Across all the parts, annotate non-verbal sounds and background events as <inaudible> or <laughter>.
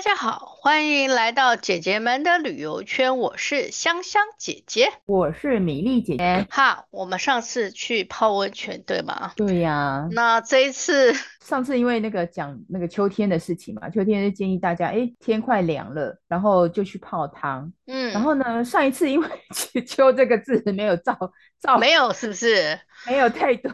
大家好，欢迎来到姐姐们的旅游圈。我是香香姐姐，我是米粒姐姐。哈，我们上次去泡温泉，对吗？对呀、啊。那这一次，上次因为那个讲那个秋天的事情嘛，秋天就建议大家，哎，天快凉了，然后就去泡汤。嗯。然后呢，上一次因为“秋”这个字没有照照，没有是不是？没有太多，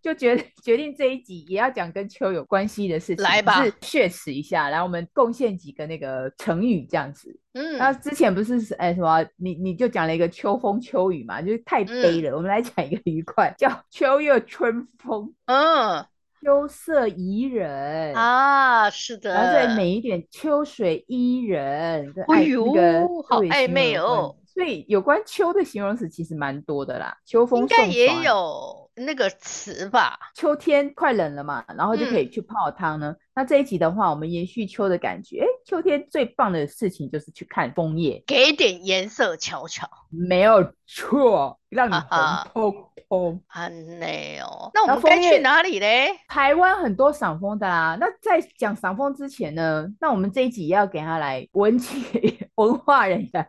就决决定这一集也要讲跟秋有关系的事情，来吧，是血耻一下，来我们贡献几个那个成语这样子。嗯，那之前不是哎什么，你你就讲了一个秋风秋雨嘛，就是太悲了。嗯、我们来讲一个愉快，叫秋月春风。嗯，秋色宜人啊，是的，然后再美一点，秋水伊人。哎呦，那个好暧昧哦。所以有关秋的形容词其实蛮多的啦，秋风应该也有那个词吧？秋天快冷了嘛，然后就可以去泡汤呢。嗯、那这一集的话，我们延续秋的感觉，哎，秋天最棒的事情就是去看枫叶，给点颜色瞧瞧，没有错，让你红透。哦，很累哦。那我们该去哪里嘞？台湾很多赏枫的啊。那在讲赏枫之前呢，那我们这一集也要给他来文气 <laughs> 文化人呀。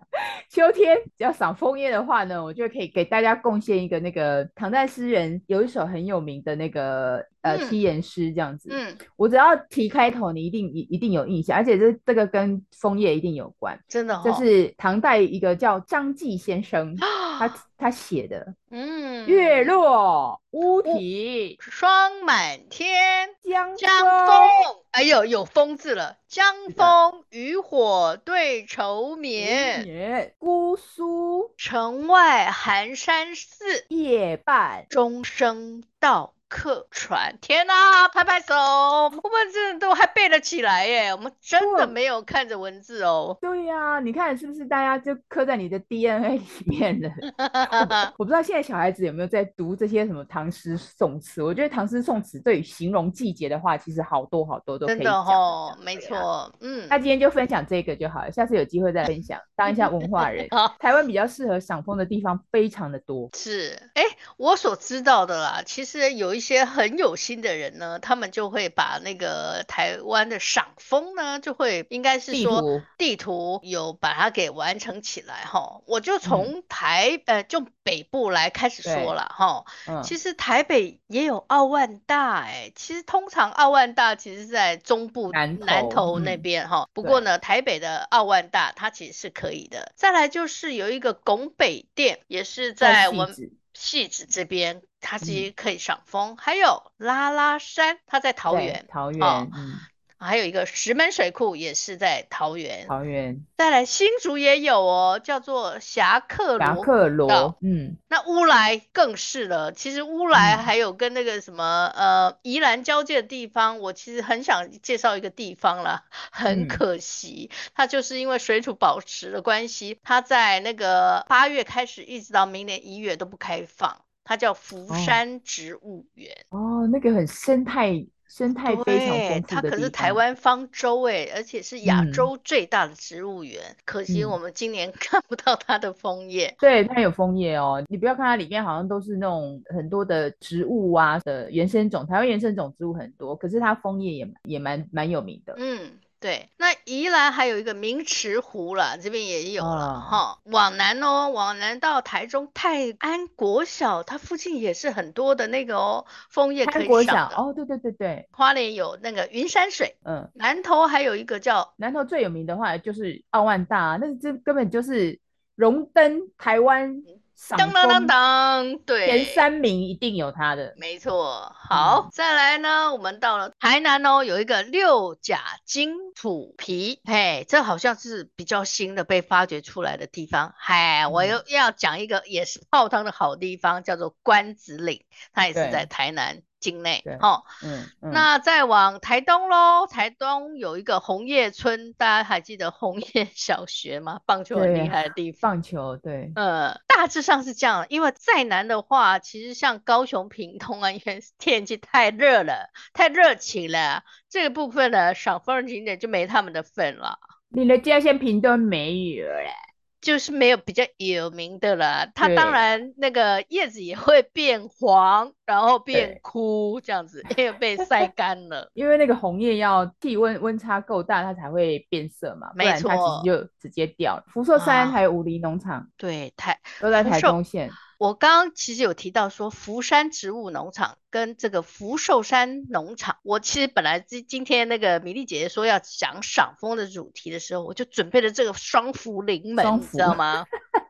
秋天要赏枫叶的话呢，我就可以给大家贡献一个那个唐代诗人有一首很有名的那个。呃，七言诗这样子，嗯，我只要提开头，你一定一一定有印象，而且这这个跟枫叶一定有关，真的、哦。这是唐代一个叫张继先生，<gasps> 他他写的，嗯，月落乌啼霜满天，江江枫，哎呦，有风字了，江枫渔火对愁眠，姑苏城外寒山寺，夜半钟声到。客船，天哪！拍拍手，我们这都还背得起来耶！我们真的没有看着文字哦。对呀、啊，你看是不是大家就刻在你的 DNA 里面了？<laughs> 我，我不知道现在小孩子有没有在读这些什么唐诗宋词？我觉得唐诗宋词对于形容季节的话，其实好多好多都可以讲。真的哦，没错，嗯。那今天就分享这个就好了，下次有机会再分享，当一下文化人。<laughs> 台湾比较适合赏枫的地方非常的多。是，哎，我所知道的啦，其实有一。一些很有心的人呢，他们就会把那个台湾的赏枫呢，就会应该是说地图，有把它给完成起来哈。我就从台、嗯、呃就北部来开始说了哈。嗯、其实台北也有奥万大哎，其实通常奥万大其实是在中部南投，南投那边哈。嗯、不过呢，台北的奥万大它其实是可以的。再来就是有一个拱北店，也是在我们。汐止这边，它其实可以赏枫，嗯、还有拉拉山，它在桃园。桃园，哦、嗯，还有一个石门水库也是在桃园。桃园，再来新竹也有哦，叫做侠客罗。侠客罗，嗯，那乌来更是了。其实乌来还有跟那个什么，嗯、呃，宜兰交界的地方，我其实很想介绍一个地方了，很可惜，嗯、它就是因为水土保持的关系，它在那个八月开始，一直到明年一月都不开放。它叫福山植物园哦，哦，那个很生态，生态非常丰富。它可是台湾方舟哎，而且是亚洲最大的植物园。嗯、可惜我们今年 <laughs> 看不到它的枫叶。嗯、对，它有枫叶哦，你不要看它里面好像都是那种很多的植物啊的原生种，台湾原生种植物很多，可是它枫叶也也蛮蛮有名的。嗯。对，那宜兰还有一个明池湖了，这边也有了哈、哦。往南哦，往南到台中泰安国小，它附近也是很多的那个哦，枫叶可以赏的。哦，对对对对。花莲有那个云山水，嗯，南投还有一个叫南投最有名的话就是奥万大，那这根本就是荣登台湾。当当当当，对，前三名一定有他的，没错。好，嗯、再来呢，我们到了台南哦，有一个六甲金土皮，嘿，这好像是比较新的被发掘出来的地方。嗨，我又要讲一个也是泡汤的好地方，叫做关子岭，它也是在台南。境内，对哦，嗯，嗯，那再往台东喽，台东有一个红叶村，大家还记得红叶小学吗？棒球很厉害的地方，棒球，对，呃，大致上是这样，因为再南的话，其实像高雄屏东啊，因为天气太热了，太热情了，这个部分呢，赏枫的景点就没他们的份了。你的家乡屏东没有了。就是没有比较有名的了。它当然那个叶子也会变黄，然后变枯这样子，因为被晒干了。因为那个红叶要气温温差够大，它才会变色嘛，不然它其实就直接掉了。福寿山还有五里农场，对，台都在台中县。我刚刚其实有提到说福山植物农场跟这个福寿山农场，我其实本来今今天那个米粒姐姐说要讲赏枫的主题的时候，我就准备了这个双福临门，你知道吗？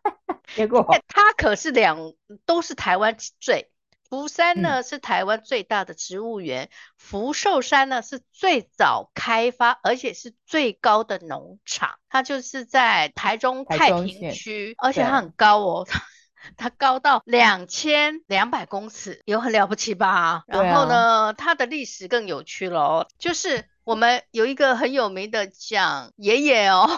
<laughs> 结果它可是两都是台湾最，福山呢是台湾最大的植物园，嗯、福寿山呢是最早开发而且是最高的农场，它就是在台中太平区，而且它很高哦。它高到两千两百公尺，有很了不起吧？然后呢，它的历史更有趣了哦，就是我们有一个很有名的讲爷爷哦。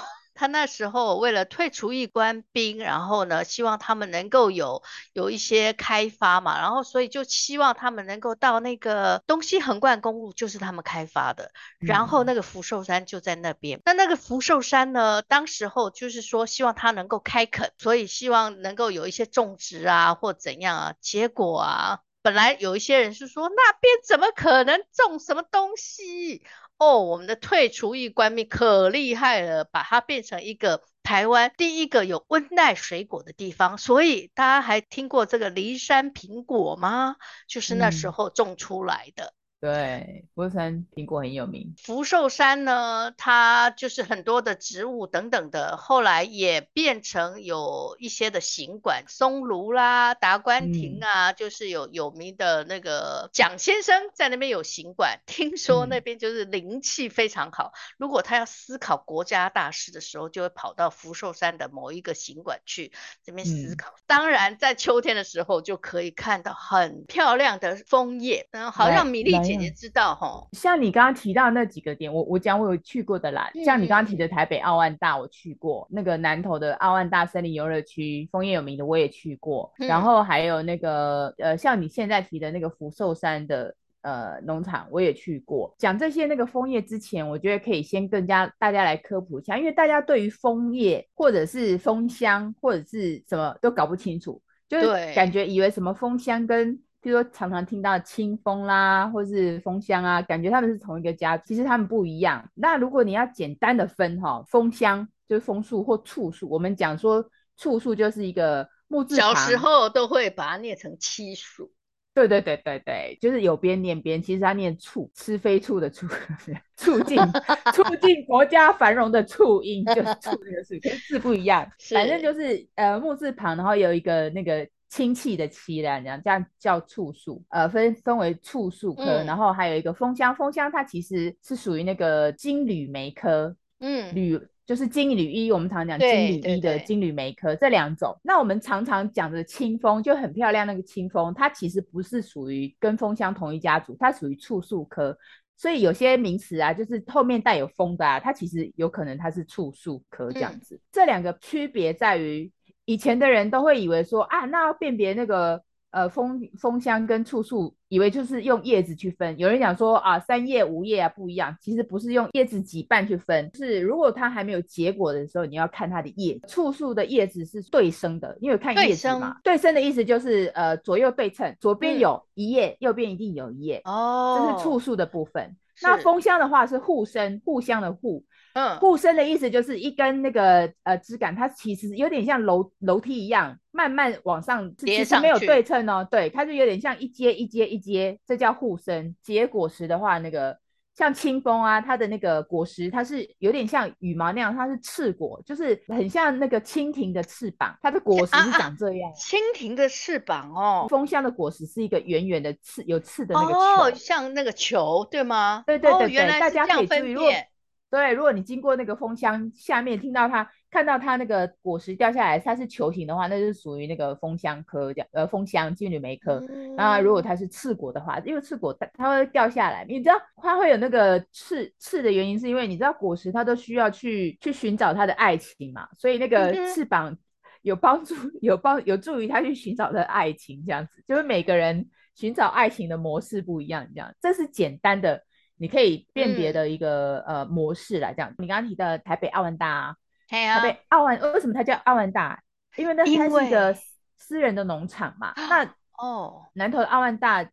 他那时候为了退出一官兵，然后呢，希望他们能够有有一些开发嘛，然后所以就希望他们能够到那个东西横贯公路，就是他们开发的，然后那个福寿山就在那边。那、嗯、那个福寿山呢，当时候就是说希望它能够开垦，所以希望能够有一些种植啊或怎样啊。结果啊，本来有一些人是说那边怎么可能种什么东西？哦，我们的退除役官兵可厉害了，把它变成一个台湾第一个有温带水果的地方。所以大家还听过这个梨山苹果吗？就是那时候种出来的。嗯对，福寿山苹果很有名。福寿山呢，它就是很多的植物等等的，后来也变成有一些的行馆，松庐啦、达官亭啊，嗯、就是有有名的那个蒋先生在那边有行馆，听说那边就是灵气非常好。嗯、如果他要思考国家大事的时候，就会跑到福寿山的某一个行馆去这边思考。嗯、当然，在秋天的时候就可以看到很漂亮的枫叶，嗯好像米粒姐。姐姐知道哈，像你刚刚提到那几个点，我我讲我有去过的啦。嗯、像你刚刚提的台北奥万大，我去过；那个南投的奥万大森林游乐区，枫叶有名的我也去过。嗯、然后还有那个呃，像你现在提的那个福寿山的呃农场，我也去过。讲这些那个枫叶之前，我觉得可以先更加大家来科普一下，因为大家对于枫叶或者是枫香或者是什么都搞不清楚，就是感觉以为什么枫香跟比如说，常常听到清风啦，或是风箱啊，感觉他们是同一个家，其实他们不一样。那如果你要简单的分哈，风箱就是枫树或簇树，我们讲说簇树就是一个木字旁，小时候都会把它念成七树。对对对对对，就是有边念边，其实它念促，吃非处的促，<laughs> 促进 <laughs> 促进国家繁荣的促音，就是促这个字，跟字不一样，<laughs> 反正就是呃木字旁，然后有一个那个。亲戚的戚啦，这样这样叫簇树，呃，分分为簇树科，嗯、然后还有一个枫香，枫香它其实是属于那个金缕梅科，嗯，缕就是金缕衣，我们常常讲金缕衣的金缕梅科这两种。那我们常常讲的清风就很漂亮，那个清风它其实不是属于跟枫香同一家族，它属于簇树科，所以有些名词啊，就是后面带有风的啊，它其实有可能它是簇树科这样子。嗯、这两个区别在于。以前的人都会以为说啊，那要辨别那个呃枫枫香跟簇树，以为就是用叶子去分。有人讲说啊，三叶五叶啊不一样，其实不是用叶子几瓣去分，是如果它还没有结果的时候，你要看它的叶。簇树的叶子是对生的，因为看叶子嘛。对生，的意思就是呃左右对称，左边有一叶，嗯、右边一定有一叶。哦，这是簇树的部分。那枫香的话是互生，互相的互。嗯，护身的意思就是一根那个呃枝杆，它其实有点像楼楼梯一样，慢慢往上，其实没有对称哦。对，它就有点像一阶一阶一阶，这叫护身。结果实的话，那个像清风啊，它的那个果实，它是有点像羽毛那样，它是翅果，就是很像那个蜻蜓的翅膀，它的果实是长这样。啊啊、蜻蜓的翅膀哦，风香的果实是一个圆圆的刺，有刺的那个球，哦，像那个球，对吗？对对对对，哦、原来是这样分辨。对，如果你经过那个蜂箱下面，听到它看到它那个果实掉下来，它是球形的话，那就是属于那个蜂箱科这样，呃，蜂箱金缕梅科。嗯、那如果它是刺果的话，因为刺果它它会掉下来，你知道它会有那个刺刺的原因，是因为你知道果实它都需要去去寻找它的爱情嘛，所以那个翅膀有帮助，有帮有助于它去寻找它的爱情，这样子，就是每个人寻找爱情的模式不一样，这样，这是简单的。你可以辨别的一个、嗯、呃模式来讲，你刚刚提到台北奥万大，台北奥万为什么它叫奥万大？因为那它是一个私人的农场嘛。那哦，南投的奥万大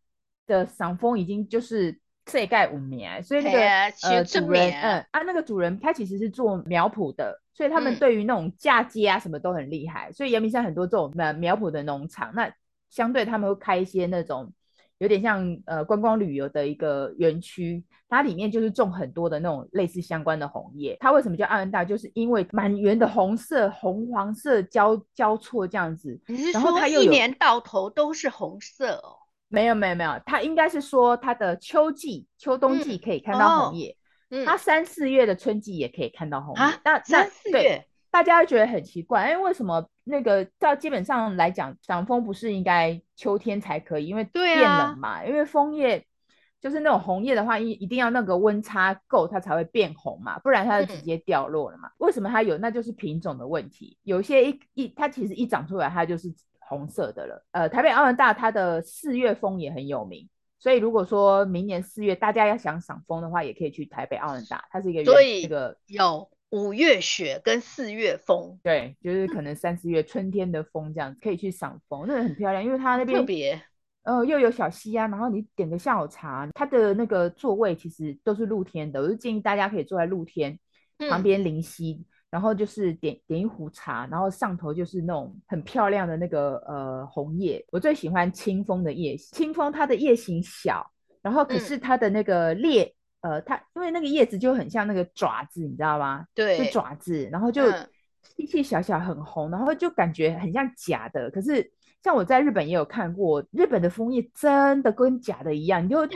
的赏枫已经就是世盖五年，所以那个呃主人，嗯啊那个主人他其实是做苗圃的，所以他们对于那种嫁接啊什么都很厉害。所以阳明山很多这种苗苗圃的农场，那相对他们会开一些那种。有点像呃观光旅游的一个园区，它里面就是种很多的那种类似相关的红叶。它为什么叫奥万大？就是因为满园的红色、红黄色交交错这样子。你是说一年到头都是红色哦？没有没有没有，它应该是说它的秋季、秋冬季可以看到红叶，嗯哦、它三四月的春季也可以看到红叶。啊、那三四月。大家会觉得很奇怪，哎，为什么那个照基本上来讲，赏枫不是应该秋天才可以？因为变冷嘛。啊、因为枫叶就是那种红叶的话，一一定要那个温差够，它才会变红嘛，不然它就直接掉落了嘛。嗯、为什么它有？那就是品种的问题。有些一一它其实一长出来，它就是红色的了。呃，台北奥万大它的四月枫也很有名，所以如果说明年四月大家要想赏枫的话，也可以去台北奥兰大，它是一个所以这个有。五月雪跟四月风，对，就是可能三四月春天的风这样子，可以去赏风，那个很漂亮，因为它那边特别，呃，又有小溪啊，然后你点个下午茶，它的那个座位其实都是露天的，我就建议大家可以坐在露天旁边临溪，嗯、然后就是点点一壶茶，然后上头就是那种很漂亮的那个呃红叶，我最喜欢清风的叶，清风它的叶型小，然后可是它的那个裂。嗯呃，它因为那个叶子就很像那个爪子，你知道吗？对，就爪子，然后就细细小小很红，嗯、然后就感觉很像假的。可是像我在日本也有看过，日本的枫叶真的跟假的一样，你就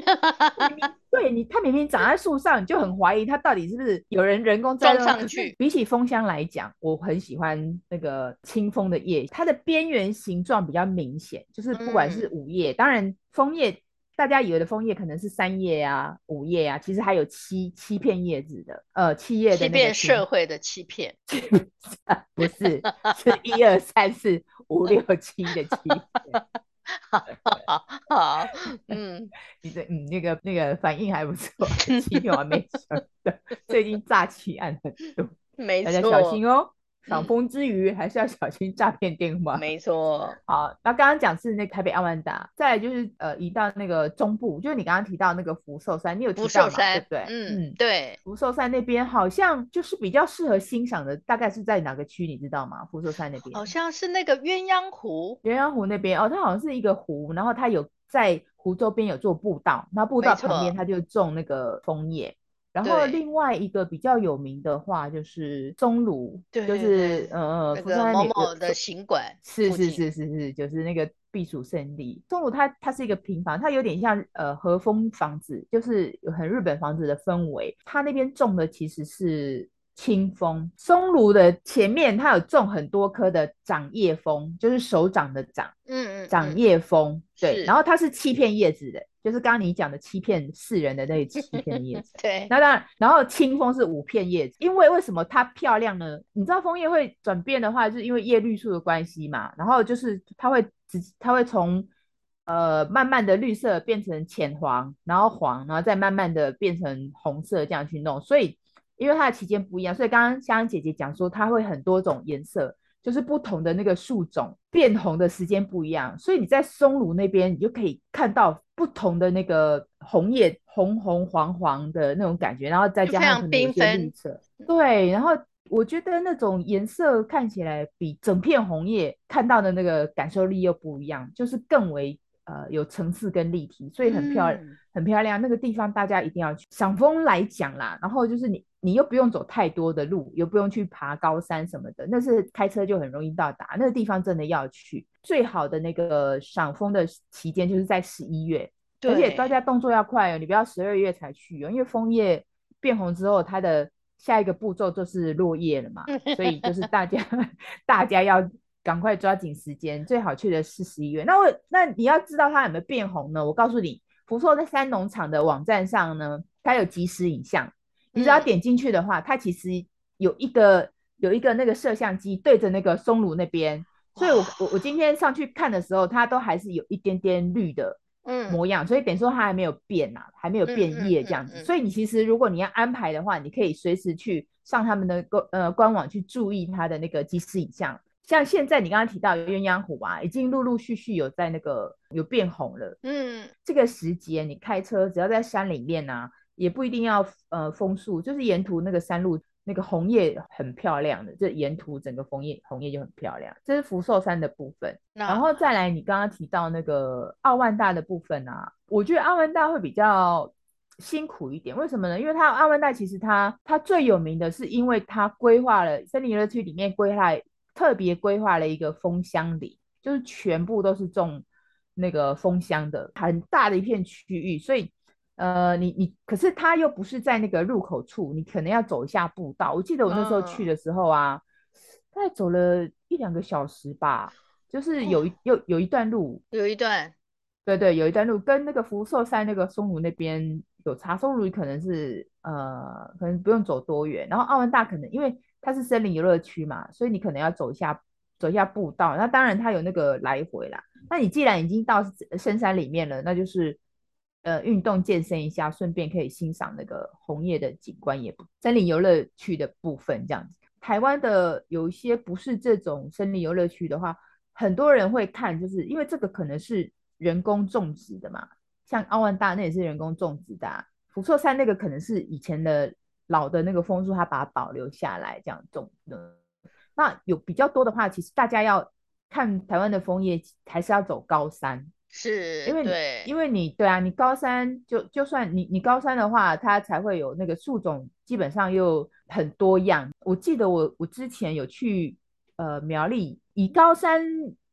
<laughs> 对你，它明明长在树上，你就很怀疑它到底是不是有人人工装上去。比起枫香来讲，我很喜欢那个清风的叶，它的边缘形状比较明显，就是不管是五叶，嗯、当然枫叶。大家以为的枫叶可能是三叶啊、五叶啊，其实还有七七片叶子的，呃，七叶的七。欺骗社会的欺骗 <laughs> <laughs> 不是，是一二三四五六七的七。<laughs> 好好好，嗯，你的嗯那个那个反应还不错，欺骗我没想到，最近诈欺案很多，没错，大家小心哦。赏枫之余，还是要小心诈骗电话。没错。好，那刚刚讲是那台北阿万达，再来就是呃，移到那个中部，就是你刚刚提到那个福寿山，你有提到吗？对不对？嗯嗯，对。福寿山那边好像就是比较适合欣赏的，大概是在哪个区？你知道吗？福寿山那边好像是那个鸳鸯湖。鸳鸯湖那边哦，它好像是一个湖，然后它有在湖周边有做步道，那步道旁边它就种那个枫叶。然后另外一个比较有名的话就是松庐，对就是呃福寿山某某的行馆，是是是是是，就是那个避暑胜地。松庐它它是一个平房，它有点像呃和风房子，就是有很日本房子的氛围。它那边种的其实是清风，松庐的前面它有种很多棵的掌叶枫，就是手掌的掌，嗯嗯，掌叶枫，对，然后它是七片叶子的。就是刚刚你讲的欺骗世人的那七片叶子，对。那当然，然后清风是五片叶子，因为为什么它漂亮呢？你知道枫叶会转变的话，就是因为叶绿素的关系嘛。然后就是它会直，它会从呃慢慢的绿色变成浅黄，然后黄，然后再慢慢的变成红色这样去弄。所以因为它的期间不一样，所以刚刚香香姐姐讲说它会很多种颜色。就是不同的那个树种变红的时间不一样，所以你在松庐那边，你就可以看到不同的那个红叶，红红黄黄的那种感觉，然后再加上可能有些绿色，对，然后我觉得那种颜色看起来比整片红叶看到的那个感受力又不一样，就是更为呃有层次跟立体，所以很漂亮，嗯、很漂亮。那个地方大家一定要去。赏枫来讲啦，然后就是你。你又不用走太多的路，又不用去爬高山什么的，那是开车就很容易到达。那个地方真的要去，最好的那个赏枫的期间就是在十一月，而且大家动作要快哦，你不要十二月才去哦，因为枫叶变红之后，它的下一个步骤就是落叶了嘛，所以就是大家 <laughs> 大家要赶快抓紧时间，最好去的是十一月。那我那你要知道它有没有变红呢？我告诉你，福寿在三农场的网站上呢，它有即时影像。你只要点进去的话，嗯、它其实有一个有一个那个摄像机对着那个松芦那边，所以我我我今天上去看的时候，它都还是有一点点绿的嗯模样，嗯、所以等于说它还没有变呐、啊，还没有变叶这样子。嗯嗯嗯嗯、所以你其实如果你要安排的话，你可以随时去上他们的官呃官网去注意它的那个即时影像。像现在你刚刚提到鸳鸯湖啊，已经陆陆续续有在那个有变红了。嗯，这个时节你开车只要在山里面啊，也不一定要呃枫树，就是沿途那个山路那个红叶很漂亮的，这沿途整个枫叶红叶就很漂亮。这是福寿山的部分，然后再来你刚刚提到那个奥万大的部分啊，我觉得奥万大会比较辛苦一点，为什么呢？因为它奥万大其实它它最有名的是因为它规划了森林游乐区里面规划。特别规划了一个枫香林，就是全部都是种那个枫香的，很大的一片区域。所以，呃，你你可是它又不是在那个入口处，你可能要走一下步道。我记得我那时候去的时候啊，大概走了一两个小时吧，就是有一有有一段路，有一段，对对，有一段路跟那个福寿山那个松庐那边有差。松庐可能是呃，可能不用走多远，然后奥万大可能因为。它是森林游乐区嘛，所以你可能要走一下，走一下步道。那当然它有那个来回啦。那你既然已经到深山里面了，那就是呃运动健身一下，顺便可以欣赏那个红叶的景观，也森林游乐区的部分这样子。台湾的有一些不是这种森林游乐区的话，很多人会看，就是因为这个可能是人工种植的嘛，像奥万大那也是人工种植的啊，福寿山那个可能是以前的。老的那个枫树，它把它保留下来，这样种的。那有比较多的话，其实大家要看台湾的枫叶，还是要走高山，是因为对，因为你对啊，你高山就就算你你高山的话，它才会有那个树种，基本上又很多样。我记得我我之前有去呃苗栗，以高山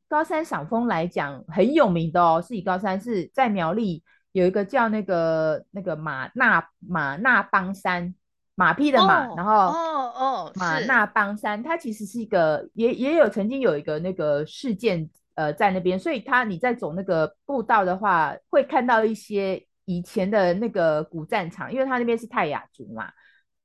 高山赏枫来讲很有名的哦，是以高山是在苗栗有一个叫那个那个马那马那邦山。马屁的马，哦、然后哦哦，马那邦山，它其实是一个也也有曾经有一个那个事件呃在那边，所以它你在走那个步道的话，会看到一些以前的那个古战场，因为它那边是泰雅族嘛，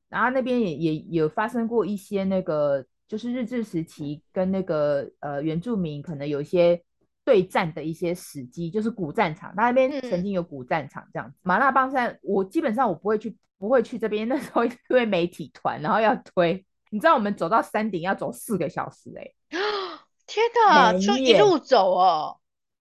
然后那边也也有发生过一些那个就是日治时期跟那个呃原住民可能有一些对战的一些史迹，就是古战场，它那边曾经有古战场这样子。嗯、马那邦山，我基本上我不会去。不会去这边，<laughs> 那时候因为媒体团，然后要推，你知道我们走到山顶要走四个小时哎、欸！<gasps> 天哪，就一路走哦。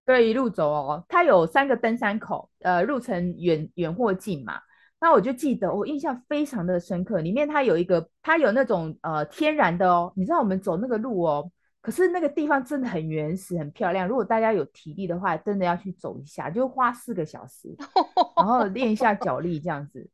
对，一路走哦。它有三个登山口，呃，路程远远或近嘛。那我就记得，我印象非常的深刻。里面它有一个，它有那种呃天然的哦。你知道我们走那个路哦，可是那个地方真的很原始，很漂亮。如果大家有体力的话，真的要去走一下，就花四个小时，<laughs> 然后练一下脚力这样子。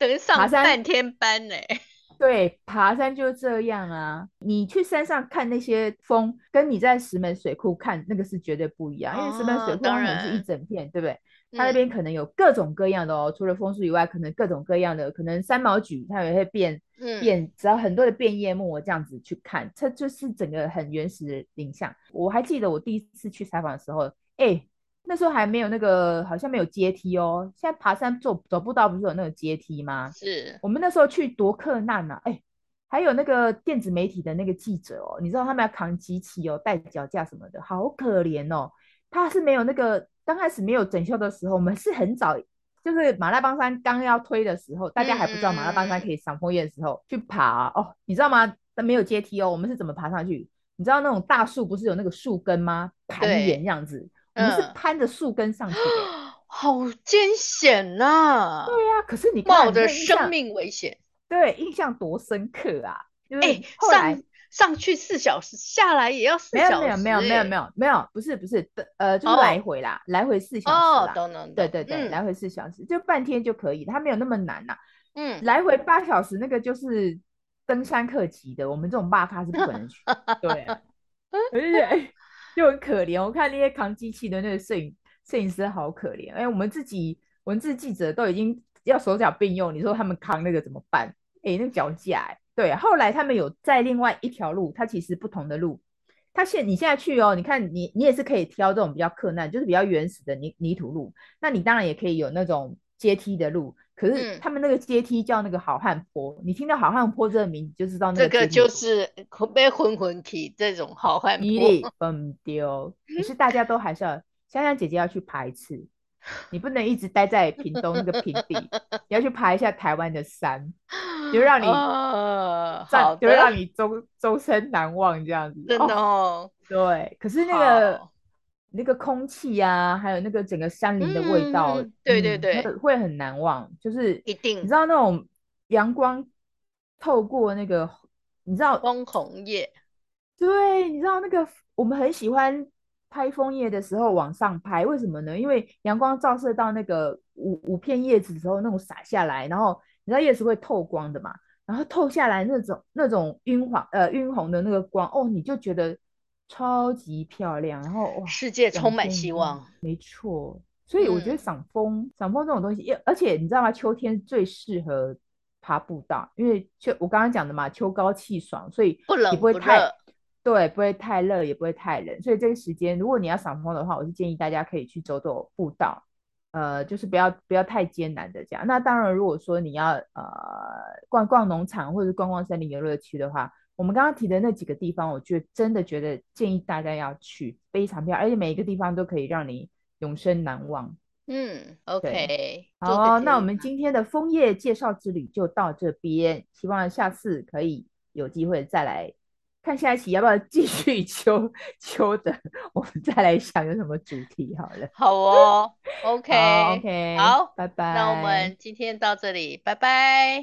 等于上半天班呢？<laughs> 对，爬山就这样啊。你去山上看那些枫，跟你在石门水库看那个是绝对不一样。哦、因为石门水库可能是一整片，对不对？它那边可能有各种各样的哦，嗯、除了枫树以外，可能各种各样的，可能三毛榉它也会变、嗯、变，只要很多的变叶木这样子去看，它就是整个很原始的景象。我还记得我第一次去采访的时候，哎。那时候还没有那个，好像没有阶梯哦。现在爬山走走步道不是有那个阶梯吗？是我们那时候去多克难啊，哎，还有那个电子媒体的那个记者哦，你知道他们要扛机器哦，带脚架什么的，好可怜哦。他是没有那个刚开始没有整修的时候，我们是很早，就是马拉邦山刚要推的时候，大家还不知道马拉邦山可以赏枫叶的时候、嗯、去爬、啊、哦，你知道吗？但没有阶梯哦，我们是怎么爬上去？你知道那种大树不是有那个树根吗？盘岩这样子。我们是攀着树根上去的，嗯，<gasps> 好艰险呐！对呀，啊，可是你冒着生命危险，对，印象多深刻啊！哎，上上去四小时，下来也要四小时，欸，没有没有没有没有没有没有，不是不是的，呃，就是来回啦，哦，来回四小时啦，哦，对对对，嗯，来回四小时，就半天就可以，它没有那么难呐，啊。嗯，来回八小时，那个就是登山客级的，我们这种大咖是不可能去，对，而且。就很可怜，我看那些扛机器的那个摄影摄影师好可怜。哎，我们自己文字记者都已经要手脚并用，你说他们扛那个怎么办？哎，那个脚架，哎，对。后来他们有在另外一条路，它其实不同的路。它现你现在去哦，你看你你也是可以挑这种比较困难，就是比较原始的泥泥土路。那你当然也可以有那种阶梯的路。可是他们那个阶梯叫那个好汉坡，嗯、你听到好汉坡这个名字就知道那个这个就是 <laughs> 被混混体这种好汉坡。一粒崩丢，可是大家都还是要，香香姐姐要去爬一次，你不能一直待在屏东那个平地，你要去爬一下台湾的山，就让你，呃、就让你终终身难忘这样子。真的哦，对。可是那个那个空气啊，还有那个整个山林的味道，嗯、对对对、嗯，会很难忘。就是一定，你知道那种阳光透过那个，你知道枫红叶，对，你知道那个我们很喜欢。拍枫叶的时候往上拍，为什么呢？因为阳光照射到那个五五片叶子的时候，那种洒下来，然后你知道叶子会透光的嘛，然后透下来那种那种晕黄呃晕红的那个光哦，你就觉得超级漂亮，然后哇，世界充满希望，没错。所以我觉得赏枫赏枫这种东西，而且你知道吗？秋天最适合爬步道，因为秋我刚刚讲的嘛，秋高气爽，所以不冷不会太。对，不会太热，也不会太冷，所以这个时间，如果你要赏枫的话，我是建议大家可以去走走步道，呃，就是不要不要太艰难的这样。那当然，如果说你要呃逛逛农场或者逛逛森林游乐区的话，我们刚刚提的那几个地方，我觉得真的觉得建议大家要去，非常漂亮，而且每一个地方都可以让你永生难忘。嗯，OK，好，那我们今天的枫叶介绍之旅就到这边，希望下次可以有机会再来。看下一期要不要继续秋秋的，我们再来想有什么主题好了。好哦，<laughs> OK，好，OK，好，拜拜。那我们今天到这里，拜拜。